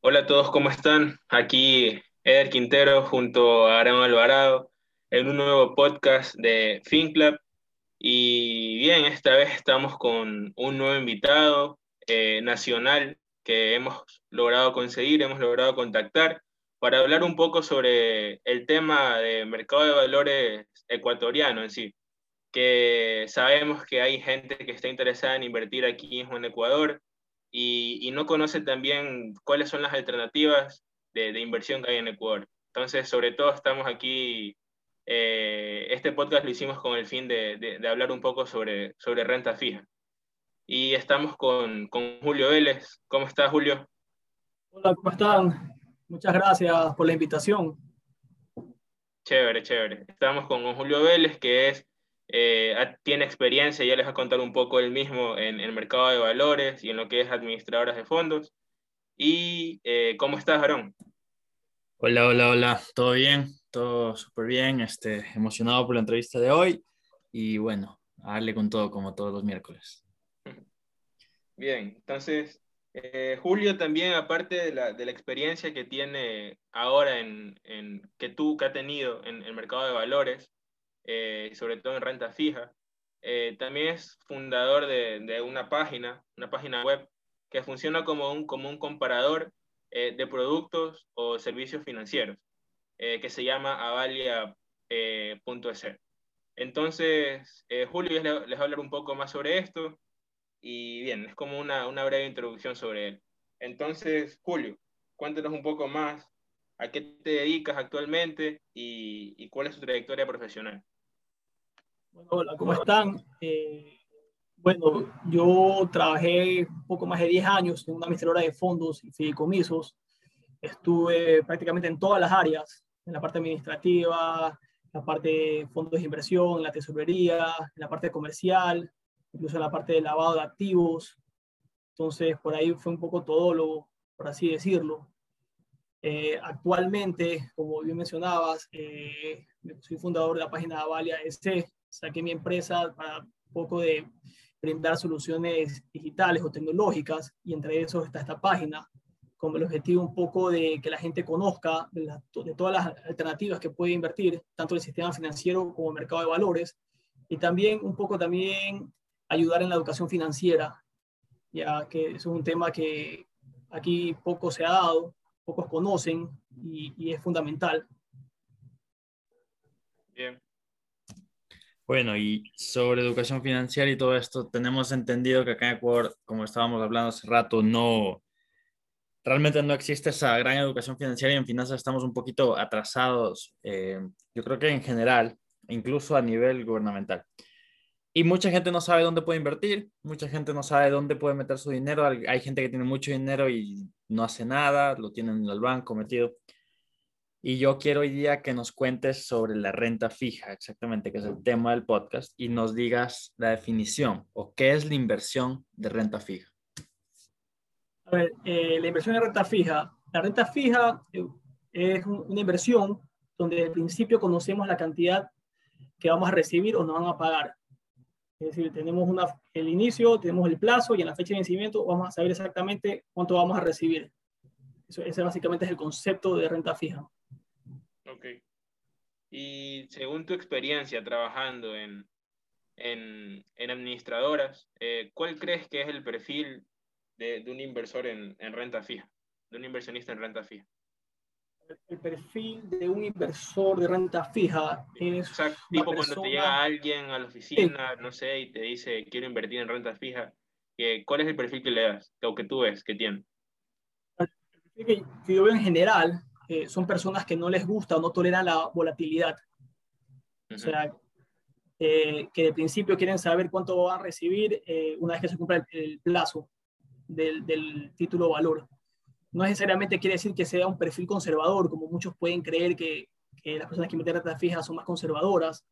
Hola a todos, ¿cómo están? Aquí Eder Quintero junto a Aaron Alvarado en un nuevo podcast de FinClub. Y bien, esta vez estamos con un nuevo invitado eh, nacional que hemos logrado conseguir, hemos logrado contactar para hablar un poco sobre el tema de mercado de valores ecuatoriano en sí, que sabemos que hay gente que está interesada en invertir aquí en Ecuador y, no conoce también cuáles son las alternativas de, inversión que hay en Ecuador. Entonces, sobre todo estamos aquí, eh, este podcast lo hicimos con el fin de, de, hablar un poco sobre, sobre renta fija. Y estamos con, con Julio Vélez. ¿Cómo estás, Julio? Hola, ¿cómo están? Muchas gracias por la invitación. Chévere, chévere. Estamos con Julio Vélez, que es, eh, tiene experiencia, ya les va a contar un poco él mismo en, el mercado de valores y en lo que es administradoras de fondos. ¿Y eh, cómo estás, Aaron? Hola, hola, hola. ¿Todo bien? Todo súper bien. Este, emocionado por la entrevista de hoy. Y bueno, a darle con todo como todos los miércoles. Bien, entonces eh, Julio también, aparte de la, de la, experiencia que tiene ahora en, en, que tú que ha tenido en el mercado de valores, eh, sobre todo en renta fija, eh, también es fundador de, de, una página, una página web que funciona como un, como un comparador de productos o servicios financieros, que se llama avalia.es. Entonces, Julio les, les va a hablar un poco más sobre esto y bien, es como una, una breve introducción sobre él. Entonces, Julio, cuéntanos un poco más a qué te dedicas actualmente y, y cuál es tu trayectoria profesional. Bueno, hola, ¿cómo están? Eh, bueno, yo trabajé un poco más de 10 años en una administradora de fondos y fideicomisos. Estuve prácticamente en todas las áreas, en la parte administrativa, la parte de fondos de inversión, la tesorería, en la parte comercial, incluso la parte de lavado de activos. Entonces, por ahí fue un poco todo lo, por así decirlo. Eh, actualmente, como bien mencionabas, eh, soy fundador de la página Avalia SC. Saqué mi empresa para un poco de brindar soluciones digitales o tecnológicas y entre eso está esta página con el objetivo un poco de que la gente conozca de, de todas las alternativas que puede invertir, tanto en el sistema financiero como en el mercado de valores, y también un poco también ayudar en la educación financiera, ya que es un tema que aquí poco se ha dado, pocos conocen y, es fundamental. Bien. Bueno, y sobre educación financiera y todo esto, tenemos entendido que acá en Ecuador, como estábamos hablando hace rato, no, realmente no existe esa gran educación financiera y en finanzas estamos un poquito atrasados, eh, yo creo que en general, incluso a nivel gubernamental. Y mucha gente no sabe dónde puede invertir, mucha gente no sabe dónde puede meter su dinero. Hay gente que tiene mucho dinero y no hace nada, lo tienen en el banco metido. Y yo quiero hoy día que nos cuentes sobre la renta fija, exactamente, que es el tema del podcast, y nos digas la definición o qué es la inversión de renta fija. A ver, eh, la inversión de renta fija. La renta fija eh, es una inversión donde al principio conocemos la cantidad que vamos a recibir o nos van a pagar. Es decir, tenemos una, el inicio, tenemos el plazo y en la fecha de vencimiento vamos a saber exactamente cuánto vamos a recibir. Eso, ese básicamente es el concepto de renta fija. Ok. Y según tu experiencia trabajando en, en, en administradoras, eh, ¿cuál crees que es el perfil de, de un inversor en, en renta fija, de un inversionista en renta fija? El perfil de un inversor de renta fija es. O sea, tipo cuando te llega alguien a la oficina, no sé, y te dice quiero invertir en renta fija, ¿cuál es el perfil que le das o que tú ves que tiene? El perfil que, yo veo en general eh, son personas que no les gusta o no toleran la volatilidad. O sea, eh, que de principio quieren saber cuánto van a recibir eh, una vez que se cumpla el, plazo del, del título valor no necesariamente quiere decir que sea un perfil conservador, como muchos pueden creer que, que las personas que invierten renta fija son más conservadoras.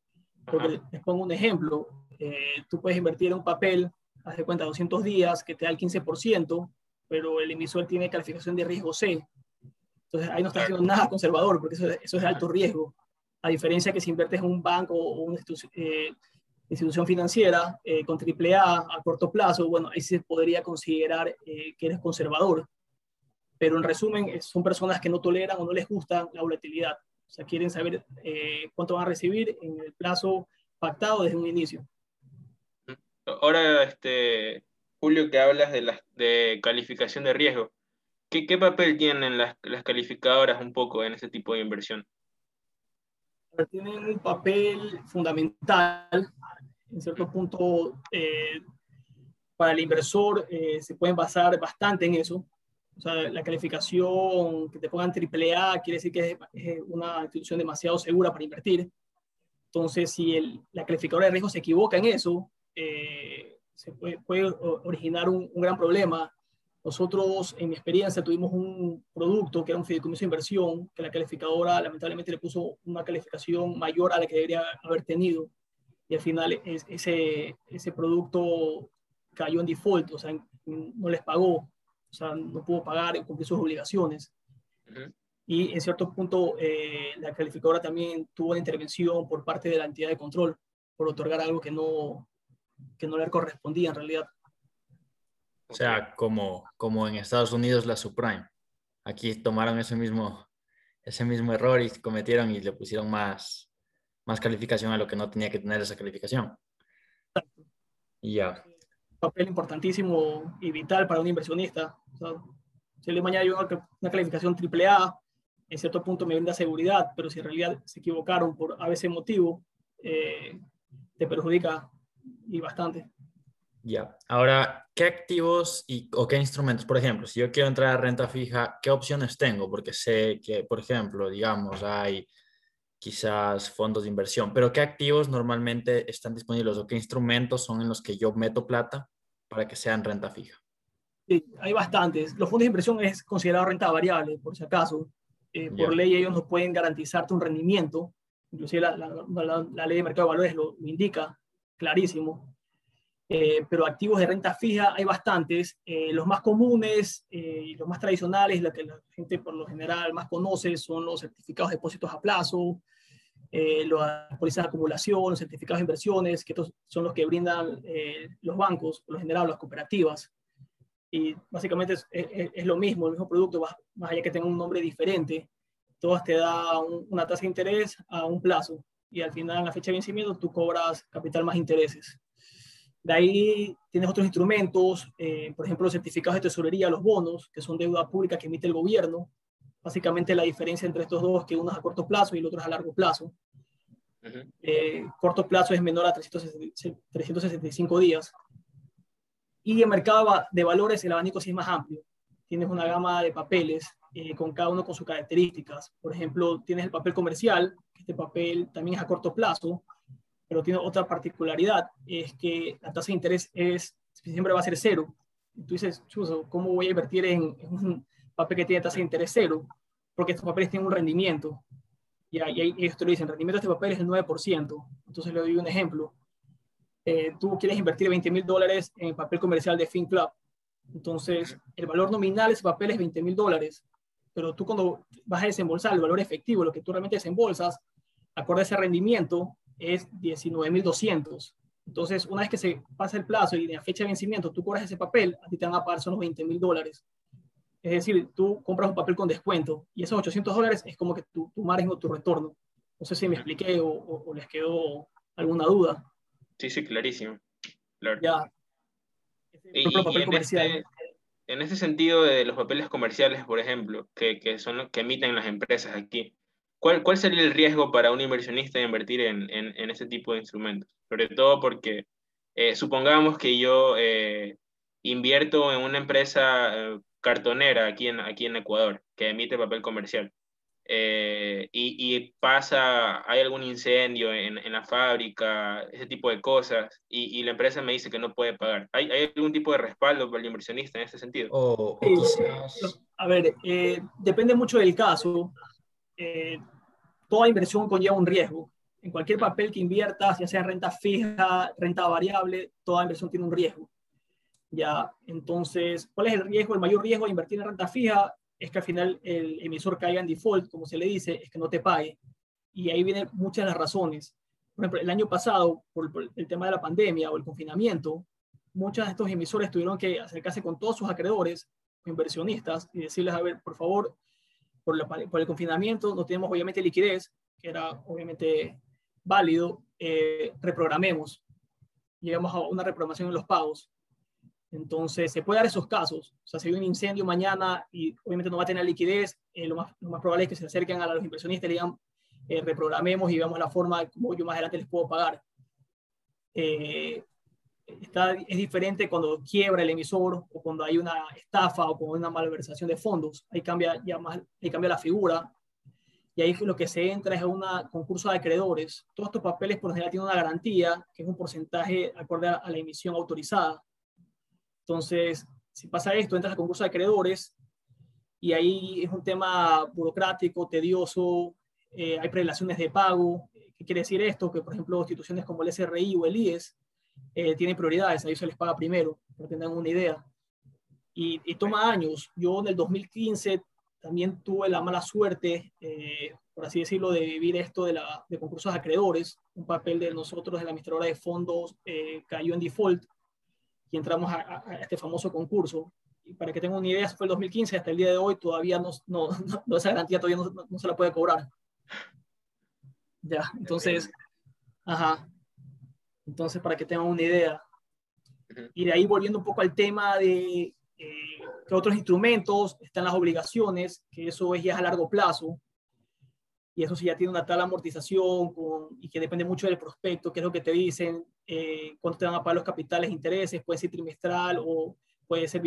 Porque les pongo un ejemplo, eh, tú puedes invertir en un papel, haz de cuenta 200 días, que te da el 15%, pero el emisor tiene calificación de riesgo C. Entonces ahí no estás haciendo nada conservador, porque eso, eso es de alto riesgo. A diferencia que si inviertes en un banco o una institución, eh, institución financiera eh, con AAA a corto plazo, bueno, ahí se podría considerar eh, que eres conservador. Pero en resumen, son personas que no toleran o no les gusta la volatilidad. O sea, quieren saber cuánto van a recibir en el plazo pactado desde un inicio. Ahora, este, Julio, que hablas de, la, de calificación de riesgo, ¿qué, qué papel tienen las, las, calificadoras un poco en ese tipo de inversión? Tienen un papel fundamental, en cierto punto, eh, para el inversor eh, se pueden basar bastante en eso. O sea, la calificación que te pongan AAA quiere decir que es una institución demasiado segura para invertir. Entonces, si el, la calificadora de riesgo se equivoca en eso, eh, se puede, puede originar un, un, gran problema. Nosotros, en mi experiencia, tuvimos un producto que era un fideicomiso de inversión, que la calificadora lamentablemente le puso una calificación mayor a la que debería haber tenido. Y al final es, ese, ese producto cayó en default, o sea, no les pagó, o sea, no pudo pagar y cumplir sus obligaciones. Y en cierto punto, eh, la calificadora también tuvo una intervención por parte de la entidad de control por otorgar algo que no, que no le correspondía en realidad. O sea, como, como en Estados Unidos la subprime. Aquí tomaron ese mismo, ese mismo error y cometieron y le pusieron más, más calificación a lo que no tenía que tener esa calificación. Y ya. Papel importantísimo y vital para un inversionista. O sea, si le mañana yo una, una calificación AAA, en cierto punto me brinda seguridad, pero si en realidad se equivocaron por a veces motivo, eh, te perjudica y bastante. Ya, ahora, ¿qué activos y, o qué instrumentos? Por ejemplo, si yo quiero entrar a renta fija, ¿qué opciones tengo? Porque sé que, por ejemplo, digamos, hay quizás fondos de inversión, pero ¿qué activos normalmente están disponibles o qué instrumentos son en los que yo meto plata para que sean renta fija? Sí, hay bastantes. Los fondos de inversión es considerado renta variable, por si acaso. Eh, por ley ellos no pueden garantizarte un rendimiento, inclusive la, la, la, la ley de mercado de valores lo, lo indica, clarísimo. Eh, pero activos de renta fija hay bastantes. Eh, los más comunes eh, y los más tradicionales, lo que la gente por lo general más conoce, son los certificados de depósitos a plazo, las pólizas de acumulación, los certificados de inversiones, que estos son los que brindan los bancos, por lo general las cooperativas. Y básicamente es, es, es, lo mismo, el mismo producto, más allá que tenga un nombre diferente. Todas te da un, una tasa de interés a un plazo y al final, en la fecha de vencimiento, tú cobras capital más intereses. De ahí tienes otros instrumentos, eh, por ejemplo, los certificados de tesorería, los bonos, que son deuda pública que emite el gobierno. Básicamente la diferencia entre estos dos es que uno es a corto plazo y el otro es a largo plazo. Uh -huh. eh, corto plazo es menor a 365 días. Y el mercado de valores, el abanico sí es más amplio. Tienes una gama de papeles, eh, con cada uno con sus características. Por ejemplo, tienes el papel comercial, este papel también es a corto plazo, pero tiene otra particularidad, es que la tasa de interés es, siempre va a ser cero. Tú dices, Chuso, ¿cómo voy a invertir en, en un papel que tiene tasa de interés cero? Porque estos papeles tienen un rendimiento. Y, ahí, y ellos te lo dicen, el rendimiento de este papel es el 9%. Entonces le doy un ejemplo. Eh, tú quieres invertir 20 mil dólares en papel comercial de FinClub. Entonces, el valor nominal de ese papel es 20 mil dólares. Pero tú cuando vas a desembolsar el valor efectivo, lo que tú realmente desembolsas, acorde a ese rendimiento, es 19.200. Entonces, una vez que se pasa el plazo y la fecha de vencimiento tú cobras ese papel, a ti te van a pagar solo 20 mil dólares. Es decir, tú compras un papel con descuento y esos 800 dólares es como que tu, tu margen o tu retorno. No sé si me expliqué o, o, o les quedó alguna duda. Sí, sí, clarísimo. Claro. Ya. Y, y en, este, en, ese, sentido de los papeles comerciales, por ejemplo, que, que son los que emiten las empresas aquí, ¿Cuál, ¿Cuál, sería el riesgo para un inversionista de invertir en, en, en ese tipo de instrumentos? Sobre todo porque eh, supongamos que yo eh, invierto en una empresa eh, cartonera aquí en, aquí en Ecuador que emite papel comercial y, y, pasa, hay algún incendio en, en, la fábrica, ese tipo de cosas, y, y, la empresa me dice que no puede pagar. ¿Hay, hay algún tipo de respaldo para el inversionista en ese sentido? Oh, quizás... A ver, depende mucho del caso eh, toda inversión conlleva un riesgo. En cualquier papel que inviertas, ya sea renta fija, renta variable, toda inversión tiene un riesgo. Ya, entonces, ¿cuál es el riesgo? El mayor riesgo de invertir en renta fija es que al final el emisor caiga en default, como se le dice, es que no te pague. Y ahí vienen muchas de las razones. Por ejemplo, el año pasado, por, el tema de la pandemia o el confinamiento, muchos de estos emisores tuvieron que acercarse con todos sus acreedores, inversionistas, y decirles, a ver, por favor, por, por el confinamiento no tenemos obviamente liquidez, que era obviamente válido, eh, reprogramemos. Llegamos a una reprogramación en los pagos. Entonces, se puede dar esos casos. O sea, si hay un incendio mañana y obviamente no va a tener liquidez, eh, lo, más, lo, más, probable es que se acerquen a los inversionistas y digan, eh, reprogramemos y veamos la forma como yo más adelante les puedo pagar. Eh, es diferente cuando quiebra el emisor o cuando hay una estafa o con una malversación de fondos. Ahí cambia, ya más, ahí cambia la figura. Y ahí lo que se entra es un concurso de acreedores. Todos estos papeles por lo general tienen una garantía, que es un porcentaje acorde a la emisión autorizada. Entonces, si pasa esto, entras al concurso de acreedores y ahí es un tema burocrático, tedioso, eh, hay prelaciones de pago. ¿Qué quiere decir esto? Que, por ejemplo, instituciones como el SRI o el IES eh, tienen prioridades, a ellos se les paga primero, para que tengan una idea. Y, y, toma años. Yo en el 2015 también tuve la mala suerte, eh, por así decirlo, de vivir esto de, la, de concursos acreedores. Un papel de nosotros, de la administradora de fondos, cayó en default y entramos a, este famoso concurso. Y para que tengan una idea, fue el 2015, hasta el día de hoy todavía no, no, no esa garantía todavía no, se la puede cobrar. Ya, entonces, ajá. Entonces, para que tengan una idea. Y de ahí volviendo un poco al tema de eh, que otros instrumentos están las obligaciones, que eso es ya a largo plazo y eso sí ya tiene una tal amortización con, y que depende mucho del prospecto, qué es lo que te dicen, eh, cuánto te van a pagar los capitales, intereses, puede ser trimestral o puede ser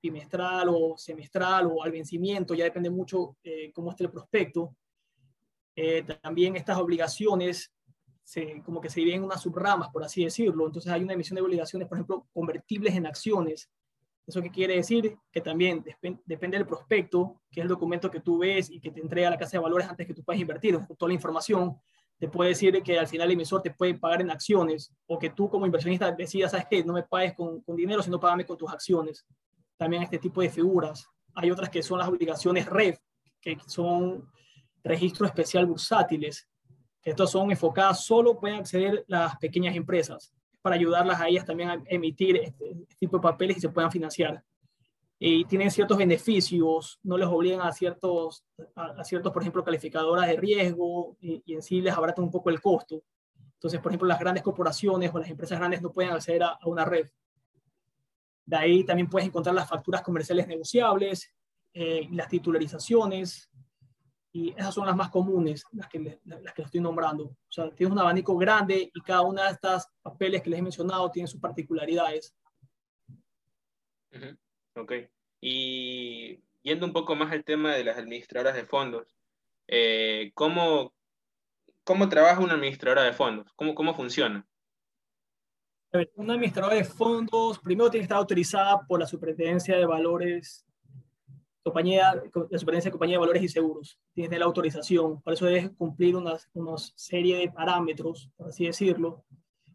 bimestral o semestral o al vencimiento, ya depende mucho eh, cómo esté el prospecto. Eh, también estas obligaciones como que se dividen en unas subramas, por así decirlo. Entonces hay una emisión de obligaciones, por ejemplo, convertibles en acciones, ¿Eso qué quiere decir? Que también depende del prospecto, que es el documento que tú ves y que te entrega la casa de valores antes que tú puedas invertir, toda la información, te puede decir que al final el emisor te puede pagar en acciones o que tú como inversionista decidas, ¿sabes qué? No me pagues con, con dinero, sino págame con tus acciones. También este tipo de figuras. Hay otras que son las obligaciones REF, que son registros especial bursátiles, que estos son enfocadas, solo pueden acceder las pequeñas empresas para ayudarlas a ellas también a emitir este, este, tipo de papeles y se puedan financiar. Y tienen ciertos beneficios, no les obligan a ciertos, a, ciertos por ejemplo, calificadoras de riesgo y, en sí les abaratan un poco el costo. Entonces, por ejemplo, las grandes corporaciones o las empresas grandes no pueden acceder a, a una red. De ahí también puedes encontrar las facturas comerciales negociables, eh, las titularizaciones, y esas son las más comunes, las que, las que estoy nombrando. O sea, tienes un abanico grande y cada una de estas papeles que les he mencionado tiene sus particularidades. Ok. Y yendo un poco más al tema de las administradoras de fondos, eh, ¿cómo, ¿cómo trabaja una administradora de fondos? ¿Cómo, cómo funciona? Una administradora de fondos, primero tiene que estar autorizada por la Superintendencia de Valores compañía, la superintendencia de compañía de valores y seguros, tiene la autorización, por eso debe cumplir una, serie de parámetros, por así decirlo,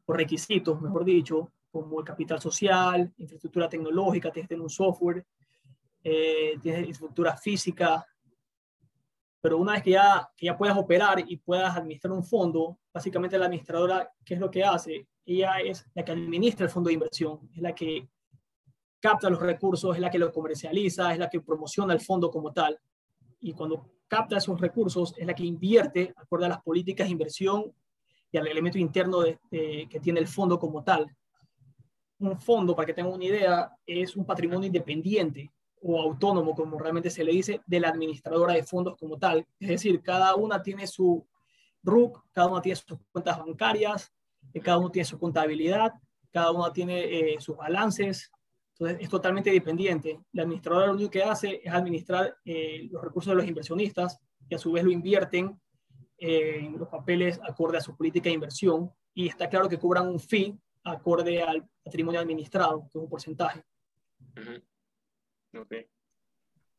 o requisitos, mejor dicho, como el capital social, infraestructura tecnológica, tienes un software, eh, tienes infraestructura física, pero una vez que ya, que ya puedas operar y puedas administrar un fondo, básicamente la administradora, ¿qué es lo que hace? Ella es la que administra el fondo de inversión, es la que capta los recursos, es la que los comercializa, es la que promociona el fondo como tal. Y cuando capta esos recursos, es la que invierte, acorde a las políticas de inversión y al elemento interno que tiene el fondo como tal. Un fondo, para que tengan una idea, es un patrimonio independiente o autónomo, como realmente se le dice, de la administradora de fondos como tal. Es decir, cada una tiene su RUC, cada una tiene sus cuentas bancarias, cada uno tiene su contabilidad, cada una tiene eh, sus balances, entonces, es totalmente dependiente. La administradora lo único que hace es administrar eh, los recursos de los inversionistas y a su vez lo invierten eh, en los papeles acorde a su política de inversión y está claro que cobran un fee acorde al patrimonio administrado, que es un porcentaje. Ok.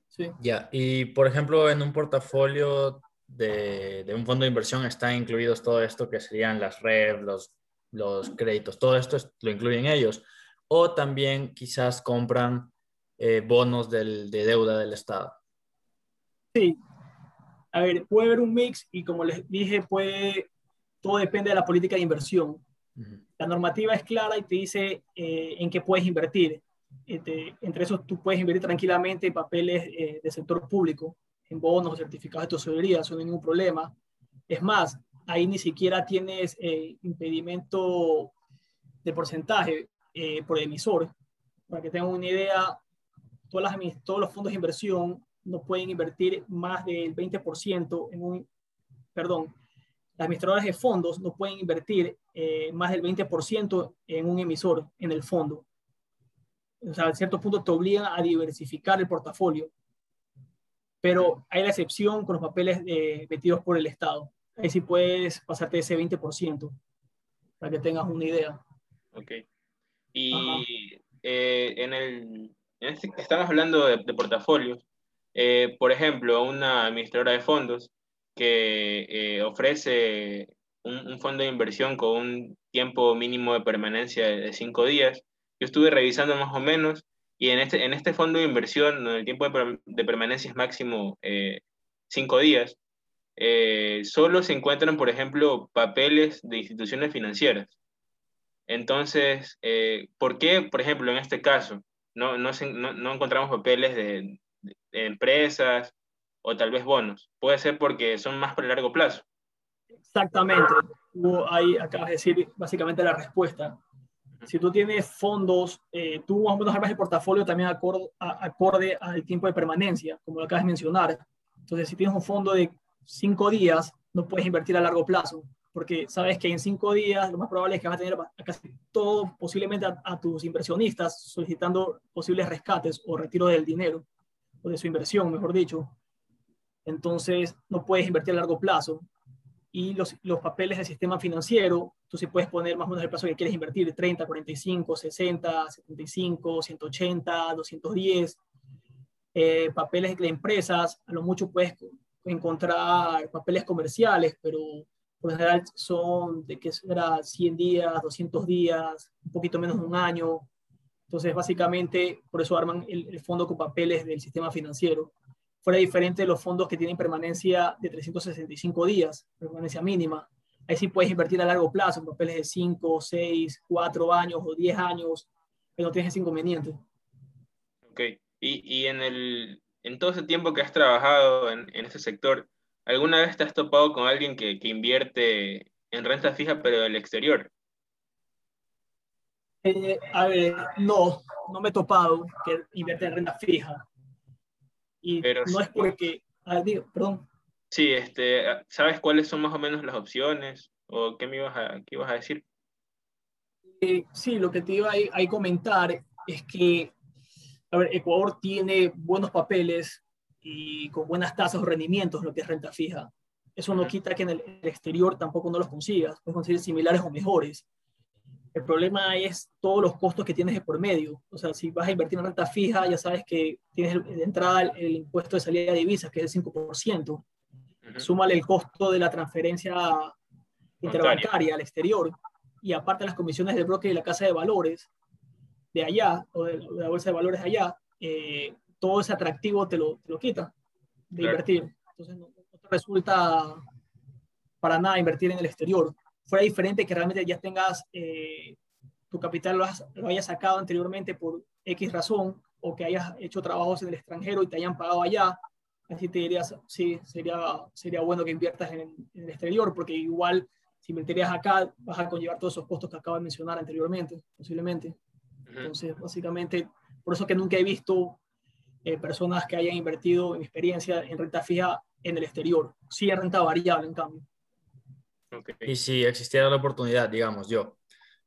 Sí. Ya, y por ejemplo, en un portafolio de, de, un fondo de inversión están incluidos todo esto que serían las REV, los, los créditos, todo esto lo incluyen ellos o también quizás compran eh, bonos del, de deuda del Estado. Sí. A ver, puede haber un mix y como les dije, puede, todo depende de la política de inversión. La normativa es clara y te dice eh, en qué puedes invertir. Este, entre esos tú puedes invertir tranquilamente en papeles eh, del sector público, en bonos o certificados de tesorería, eso no hay ningún problema. Es más, ahí ni siquiera tienes eh, impedimento de porcentaje por el emisor. Para que tengan una idea, todas las, todos los fondos de inversión no pueden invertir más del 20% en un, perdón, las administradoras de fondos no pueden invertir eh, más del 20% en un emisor, en el fondo. O sea, a cierto punto te obligan a diversificar el portafolio. Pero hay la excepción con los papeles eh, metidos por el Estado. Ahí sí puedes pasarte ese 20%, para que tengas una idea. Ok. Y eh, en el, en este, estamos hablando de, de portafolios. por ejemplo, una administradora de fondos que eh, ofrece un, fondo de inversión con un tiempo mínimo de permanencia de, cinco días. Yo estuve revisando más o menos y en este, en este fondo de inversión, el tiempo de, permanencia es máximo eh, cinco días, eh, solo se encuentran, por ejemplo, papeles de instituciones financieras. Entonces, ¿por qué, por ejemplo, en este caso, no, no, no encontramos papeles de, de, empresas o tal vez bonos. Puede ser porque son más por el largo plazo. Exactamente. ahí acabas de decir básicamente la respuesta. Si tú tienes fondos, eh, tú más o menos armas el portafolio también acorde, acorde al tiempo de permanencia, como lo acabas de mencionar. Entonces, si tienes un fondo de cinco días, no puedes invertir a largo plazo, porque sabes que en cinco días lo más probable es que vas a tener a casi todo, posiblemente a tus inversionistas, solicitando posibles rescates o retiro del dinero, o de su inversión, mejor dicho entonces no puedes invertir a largo plazo. Y los, los papeles del sistema financiero, tú sí puedes poner más o menos el plazo que quieres invertir, 30, 45, 60, 75, 180, 210. papeles de empresas, a lo mucho puedes encontrar papeles comerciales, pero por general son de que será 100 días, 200 días, un poquito menos de un año. Entonces, básicamente, por eso arman el, fondo con papeles del sistema financiero fuera diferente de los fondos que tienen permanencia de 365 días, permanencia mínima. Ahí sí puedes invertir a largo plazo, en papeles de 5, 6, 4 años o 10 años, que no tienes ese inconveniente. Ok, y, y en, el, en todo ese tiempo que has trabajado en, en este sector, ¿alguna vez te has topado con alguien que, que invierte en renta fija pero del exterior? Eh, a ver, no, no me he topado que invierte en renta fija. Y no es porque, ah, digo, perdón. Sí, este, ¿sabes cuáles son más o menos las opciones? ¿O qué me ibas a, qué ibas a decir? Eh, sí, lo que te iba a, comentar es que, a ver, Ecuador tiene buenos papeles y con buenas tasas o rendimientos, lo que es renta fija. Eso no quita que en el, exterior tampoco no los consigas, puedes conseguir similares o mejores. El problema es todos los costos que tienes de por medio. O sea, si vas a invertir en renta fija, ya sabes que tienes de entrada el, impuesto de salida de divisas, que es el 5%. Súmale el costo de la transferencia interbancaria al exterior. Y aparte las comisiones del broker y la casa de valores de allá, o de, la bolsa de valores de allá, eh, todo ese atractivo te lo, te lo quita de invertir. Entonces no, no te resulta para nada invertir en el exterior fuera diferente que realmente ya tengas eh, tu capital lo, lo, hayas sacado anteriormente por X razón o que hayas hecho trabajos en el extranjero y te hayan pagado allá, así te dirías, sí, sería, sería bueno que inviertas en, el exterior, porque igual si invertirías acá vas a conllevar todos esos costos que acabo de mencionar anteriormente, posiblemente. Entonces, básicamente, por eso que nunca he visto eh, personas que hayan invertido en experiencia en renta fija en el exterior. Sí, en renta variable, en cambio. Y si existiera la oportunidad, digamos, yo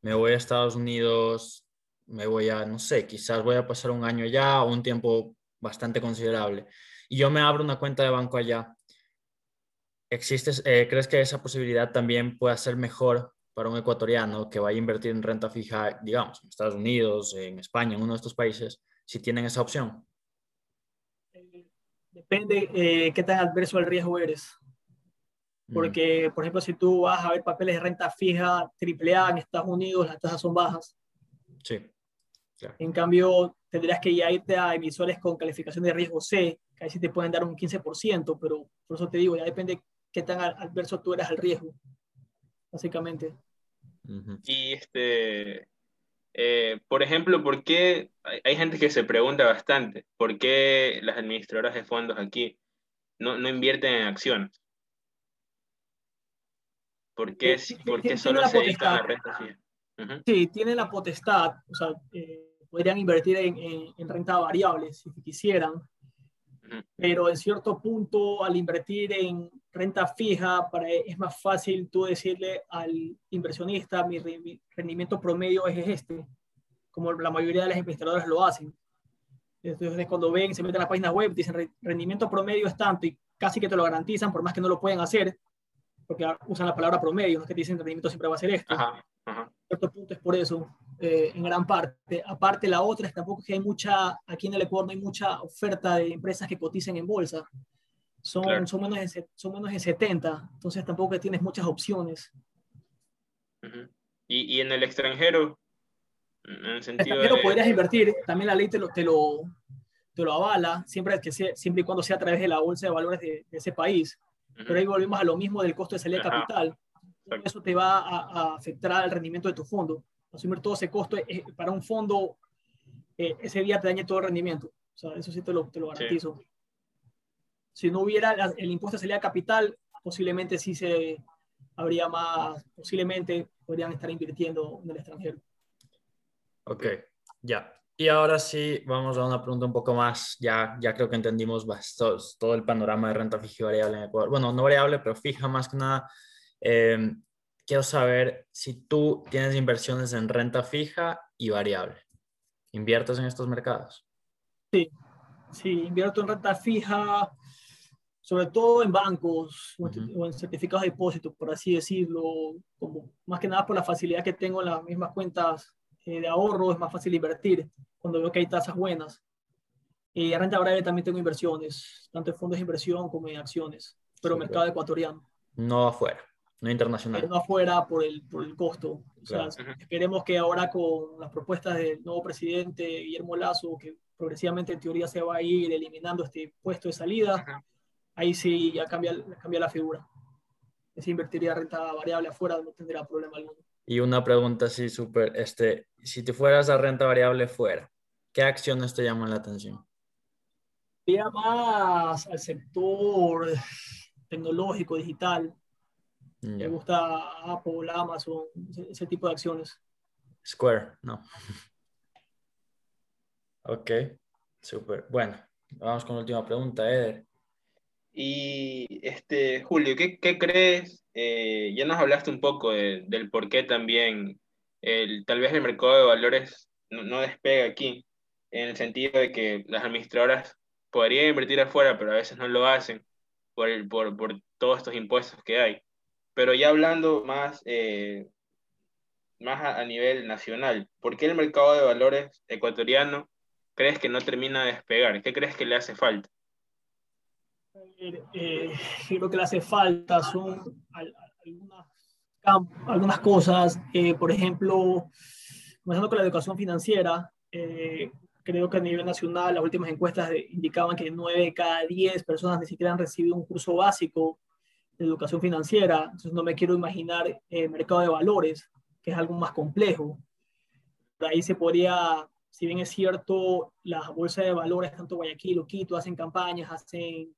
me voy a Estados Unidos, me voy a, no sé, quizás voy a pasar un año allá o un tiempo bastante considerable, y yo me abro una cuenta de banco allá, ¿existe, eh, ¿crees que esa posibilidad también puede ser mejor para un ecuatoriano que vaya a invertir en renta fija, digamos, en Estados Unidos, en España, en uno de estos países, si tienen esa opción? Depende eh, qué tan adverso al riesgo eres. Mm. Porque, por ejemplo, si tú vas a ver papeles de renta fija AAA en Estados Unidos, las tasas son bajas. Sí. En cambio, tendrías que ya irte a emisores con calificación de riesgo C, ahí sí te pueden dar un 15%, pero por eso te digo, ya depende qué tan adverso tú eres al riesgo, básicamente. Y este, eh, por ejemplo, ¿por qué hay, gente que se pregunta bastante, ¿por qué las administradoras de fondos aquí no, no invierten en acciones? ¿Por qué, solo se dedican a la renta fija? Sí, tienen la potestad, o sea, eh, podrían invertir en, en, renta variable si quisieran, pero en cierto punto al invertir en renta fija para, es más fácil tú decirle al inversionista mi, rendimiento promedio es este, como la mayoría de las administradoras lo hacen. Entonces cuando ven, se meten a la página web, dicen rendimiento promedio es tanto y casi que te lo garantizan por más que no lo pueden hacer, porque usan la palabra promedio, no es que te dicen rendimiento siempre va a ser esto. Ajá, cierto punto es por eso, eh, en gran parte. Aparte, la otra es tampoco que hay mucha, aquí en el Ecuador no hay mucha oferta de empresas que coticen en bolsa. Son, son, menos de, son menos de 70, entonces tampoco tienes muchas opciones. ¿Y, ¿Y, en el extranjero? En el sentido extranjero podrías invertir, también la ley te lo, te lo, te lo avala, siempre, que sea, siempre y cuando sea a través de la bolsa de valores de, ese país. Pero ahí volvemos a lo mismo del costo de salida de capital eso te va a, afectar al rendimiento de tu fondo. Asumir todo ese costo eh, para un fondo, eh, ese día te dañe todo el rendimiento. O sea, eso sí te lo, te lo garantizo. Si no hubiera el impuesto de salida de capital, posiblemente sí se habría más, posiblemente podrían estar invirtiendo en el extranjero. Ok, ya. Y ahora sí, vamos a una pregunta un poco más, ya, ya creo que entendimos bastante, todo el panorama de renta fija y variable en Ecuador. Bueno, no variable, pero fija más que nada. Em, quiero saber si tú tienes inversiones en renta fija y variable. ¿Inviertes en estos mercados? Sí, sí, invierto en renta fija, sobre todo en bancos o, en, certificados de depósito, por así decirlo, como más que nada por la facilidad que tengo en las mismas cuentas eh, de ahorro, es más fácil invertir cuando veo que hay tasas buenas. Y en renta variable también tengo inversiones, tanto en fondos de inversión como en acciones, pero mercado ecuatoriano. No afuera no internacional. No afuera por el, por el costo. O sea, esperemos que ahora con las propuestas del nuevo presidente Guillermo Lazo, que progresivamente en teoría se va a ir eliminando este puesto de salida, ahí sí ya cambia, cambia la figura. Si invertiría renta variable afuera no tendría problema alguno. Y una pregunta así súper, este, si te fueras a renta variable fuera, ¿qué acciones te llaman la atención? Iría más al sector tecnológico, digital, me gusta Apple, Amazon, ese, tipo de acciones. Square, no. Ok, súper. Bueno, vamos con la última pregunta, Eder. Y este, Julio, ¿qué, crees? Eh, ya nos hablaste un poco del por qué también el, tal vez el mercado de valores no, no, despega aquí, en el sentido de que las administradoras podrían invertir afuera, pero a veces no lo hacen por, el, por, por todos estos impuestos que hay. Pero ya hablando más, eh, más a, nivel nacional, ¿por qué el mercado de valores ecuatoriano crees que no termina de despegar? ¿Qué crees que le hace falta? Eh, eh creo que le hace falta son algunas, algunas cosas, eh, por ejemplo, comenzando con la educación financiera, creo que a nivel nacional las últimas encuestas indicaban que 9 de cada 10 personas ni siquiera han recibido un curso básico de educación financiera, entonces no me quiero imaginar el eh, mercado de valores, que es algo más complejo. Por ahí se podría, si bien es cierto, las bolsas de valores, tanto Guayaquil o Quito, hacen campañas, hacen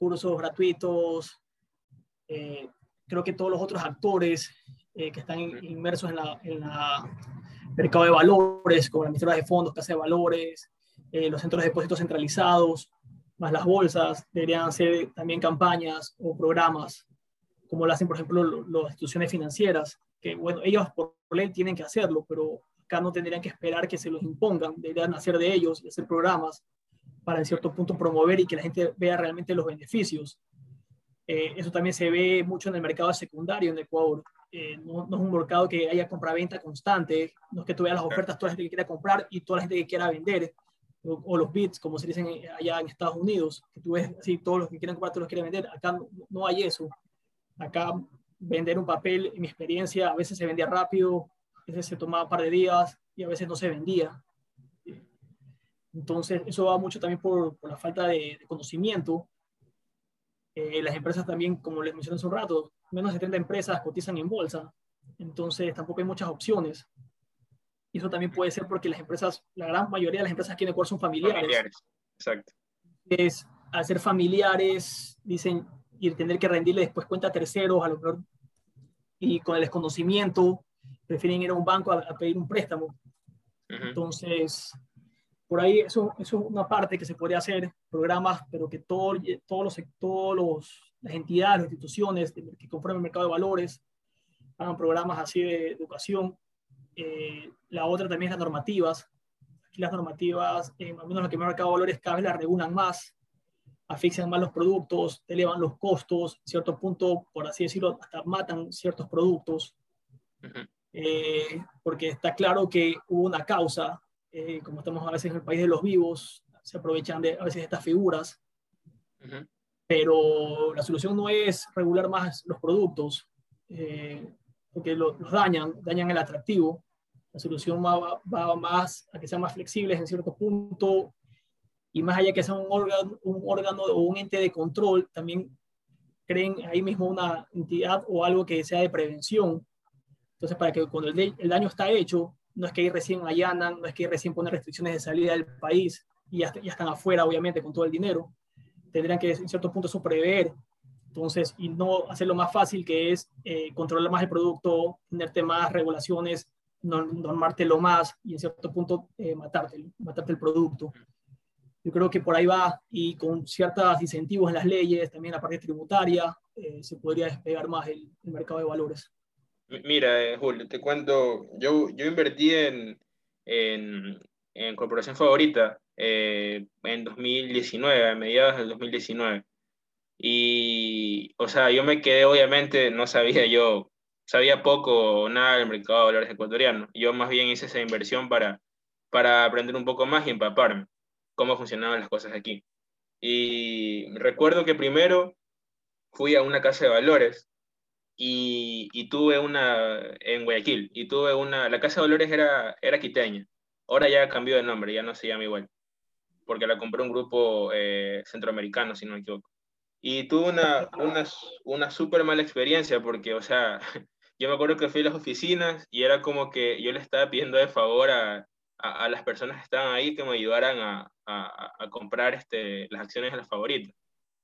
cursos gratuitos, eh, creo que todos los otros actores eh, que están inmersos en la, en la mercado de valores, como las emisoras de fondos, casa de valores, los centros de depósitos centralizados, más las bolsas, deberían hacer también campañas o programas, como lo hacen, por ejemplo, las instituciones financieras, que, bueno, ellos por ley tienen que hacerlo, pero acá no tendrían que esperar que se los impongan, deberían hacer de ellos y hacer programas para en cierto punto promover y que la gente vea realmente los beneficios. Eh, eso también se ve mucho en el mercado secundario en Ecuador. Eh, no, no, es un mercado que haya compra-venta constante, no es que tú veas las ofertas, toda la gente que quiera comprar y toda la gente que quiera vender, o, los bits, como se dicen allá en Estados Unidos, que tú ves así, todos los que quieren comprar, todos los quieren vender. Acá no, hay eso. Acá vender un papel, en mi experiencia, a veces se vendía rápido, a veces se tomaba un par de días y a veces no se vendía. Entonces, eso va mucho también por, por la falta de, conocimiento. Eh, las empresas también, como les mencioné hace un rato, menos de 70 empresas cotizan en bolsa, entonces tampoco hay muchas opciones. Y eso también puede ser porque las empresas, la gran mayoría de las empresas aquí en Ecuador son familiares. Familiares, exacto. Es, al ser familiares, dicen, y tener que rendirle después cuenta a terceros, a lo mejor, y con el desconocimiento, prefieren ir a un banco a, pedir un préstamo. Entonces, por ahí eso, eso, es una parte que se puede hacer, programas, pero que todo, todos los los, las entidades, las instituciones que conforman el mercado de valores hagan programas así de educación. Eh, la otra también es las normativas. Aquí las normativas, eh, al menos lo que el mercado de valores cada vez las regulan más, asfixian más los productos, elevan los costos, en cierto punto, por así decirlo, hasta matan ciertos productos. Eh, porque está claro que hubo una causa, eh, como estamos a veces en el país de los vivos, se aprovechan de a veces estas figuras, pero la solución no es regular más los productos, eh, porque los, dañan, dañan el atractivo. La solución va, va, más a que sean más flexibles en cierto punto y más allá que sea un órgano, un órgano o un ente de control, también creen ahí mismo una entidad o algo que sea de prevención. Entonces, para que cuando el, daño está hecho, no es que ahí recién allanan, no es que ahí recién ponen restricciones de salida del país y ya, ya están afuera, obviamente, con todo el dinero. Tendrían que, en cierto punto, eso prever. Entonces, y no hacerlo más fácil, que es eh, controlar más el producto, tenerte más regulaciones, normártelo más y, en cierto punto, eh, matarte, el producto. Yo creo que por ahí va y con ciertos incentivos en las leyes, también la parte tributaria, eh, se podría despegar más el mercado de valores. Mira, eh, Julio, te cuento, yo, yo invertí en, en, en Corporación Favorita eh, en 2019, a mediados del 2019. Y, o sea, yo me quedé, obviamente, no sabía yo, sabía poco o nada del mercado de valores ecuatoriano. Yo más bien hice esa inversión para, para aprender un poco más y empaparme cómo funcionaban las cosas aquí. Y recuerdo que primero fui a una casa de valores y, tuve una en Guayaquil, y tuve una, la Casa de Dolores era, era quiteña, ahora ya cambió de nombre, ya no se llama igual, porque la compró un grupo eh, centroamericano, si no me equivoco. Y tuve una, una, una súper mala experiencia, porque, o sea, yo me acuerdo que fui a las oficinas y era como que yo le estaba pidiendo de favor a, a, las personas que estaban ahí que me ayudaran a, a, a comprar este, las acciones de las favoritas.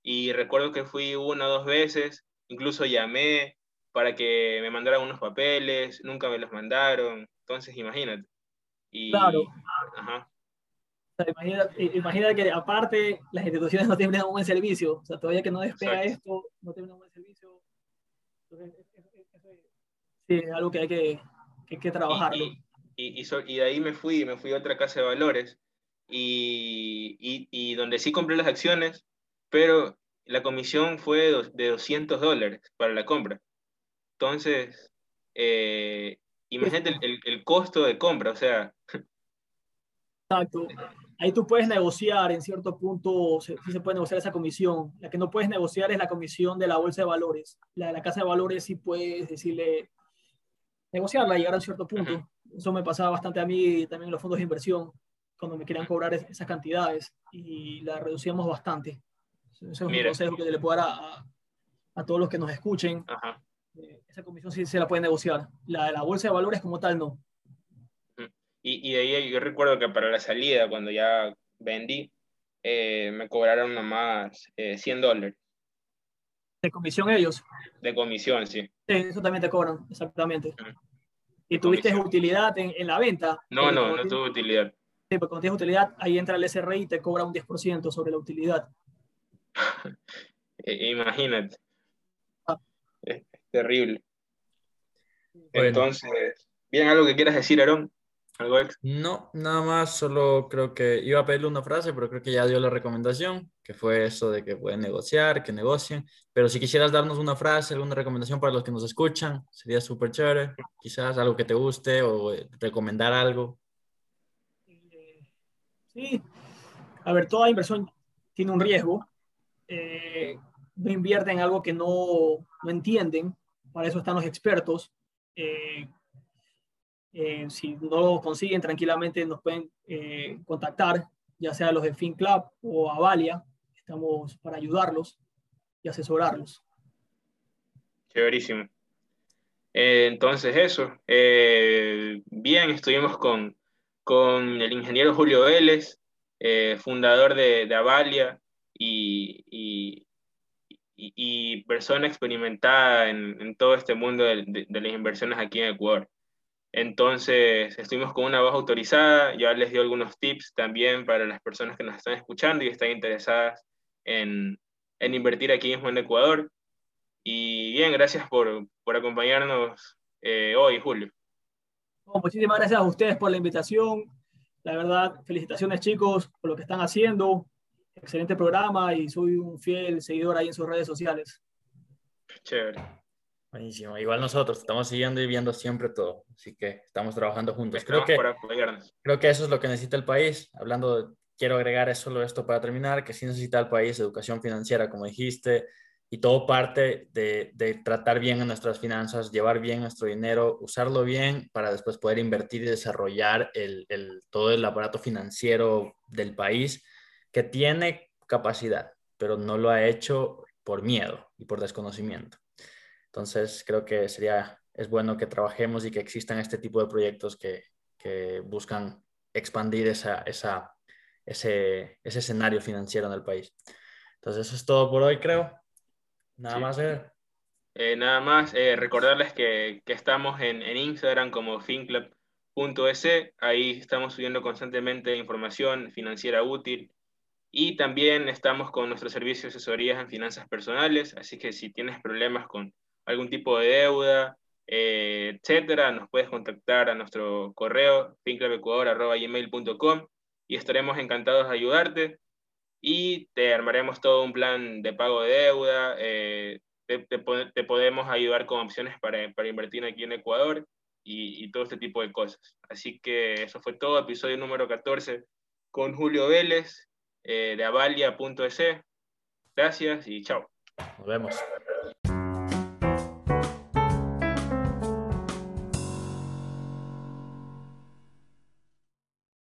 Y recuerdo que fui una o dos veces, incluso llamé, para que me mandaran unos papeles, nunca me los mandaron, entonces imagínate. Y, claro. Ajá. imagínate, que aparte las instituciones no tienen un buen servicio, o sea, todavía que no despega esto, no tienen un buen servicio. Entonces, sí, es algo que hay que, que, que trabajarlo. Y, y, y, de ahí me fui, me fui a otra casa de valores, y, y, donde sí compré las acciones, pero la comisión fue de 200 dólares para la compra. Entonces, eh, imagínate el, el, costo de compra, o sea. Exacto. Ahí tú puedes negociar en cierto punto, sí se puede negociar esa comisión. La que no puedes negociar es la comisión de la bolsa de valores. La de la casa de valores sí puedes decirle, negociarla, llegar a un cierto punto. Eso me pasaba bastante a mí también en los fondos de inversión, cuando me querían cobrar esas cantidades y la reducíamos bastante. Ese es un consejo que le puedo dar a, a, todos los que nos escuchen. Ajá esa comisión sí se la puede negociar. La de la bolsa de valores como tal no. Y, y de ahí yo recuerdo que para la salida, cuando ya vendí, eh, me cobraron nomás eh, 100 dólares. ¿De comisión ellos? De comisión, sí. Sí, eso también te cobran, exactamente. ¿Y tuviste utilidad en, en, la venta? No, no, no tuve utilidad. Sí, porque cuando tienes utilidad, ahí entra el SRI y te cobra un 10% sobre la utilidad. Imagínate terrible. Entonces, ¿bien algo que quieras decir, Aaron? ¿Algo No, nada más, solo creo que iba a pedirle una frase, pero creo que ya dio la recomendación, que fue eso de que pueden negociar, que negocien. Pero si quisieras darnos una frase, alguna recomendación para los que nos escuchan, sería súper chévere. Quizás algo que te guste o eh, recomendar algo. Sí, a ver, toda inversión tiene un riesgo. Eh, no invierten en algo que no, no entienden para eso están los expertos. Eh, eh, si no lo consiguen, tranquilamente nos pueden eh, contactar ya sea los de FinClub o Avalia, estamos para ayudarlos y asesorarlos. Chéverísimo. Entonces eso, bien, estuvimos con, con el ingeniero Julio Vélez, fundador de, de Avalia y, y, persona experimentada en, en, todo este mundo de, de, de las inversiones aquí en Ecuador. Entonces, estuvimos con una voz autorizada, ya les dio algunos tips también para las personas que nos están escuchando y están interesadas en, en invertir aquí mismo en Ecuador. Y bien, gracias por, por acompañarnos eh, hoy, Julio. muchísimas gracias a ustedes por la invitación. La verdad, felicitaciones chicos por lo que están haciendo. Excelente programa y soy un fiel seguidor ahí en sus redes sociales. Chévere. Buenísimo. Igual nosotros estamos siguiendo y viendo siempre todo, así que estamos trabajando juntos. Creo que, creo que eso es lo que necesita el país. Hablando, quiero agregar solo esto para terminar, que sí necesita el país educación financiera, como dijiste, y todo parte de, de, tratar bien en nuestras finanzas, llevar bien nuestro dinero, usarlo bien para después poder invertir y desarrollar el, el, todo el aparato financiero del país que tiene capacidad, pero no lo ha hecho por miedo y por desconocimiento. Entonces, creo que sería, es bueno que trabajemos y que existan este tipo de proyectos que, que buscan expandir esa, esa, ese, ese, escenario financiero en el país. Entonces, eso es todo por hoy, creo. Nada sí. más. Eh. Eh, nada más, eh, recordarles que, que estamos en, en, Instagram como finclub.es, ahí estamos subiendo constantemente información financiera útil y también estamos con nuestro servicio de asesorías en finanzas personales, así que si tienes problemas con algún tipo de deuda, eh, etcétera, nos puedes contactar a nuestro correo finclubecuador.gmail.com y estaremos encantados de ayudarte y te armaremos todo un plan de pago de deuda, eh, te, te, te, podemos ayudar con opciones para, para invertir aquí en Ecuador y, y, todo este tipo de cosas. Así que eso fue todo, episodio número 14 con Julio Vélez eh, de avalia.es. Gracias y chao. Nos vemos.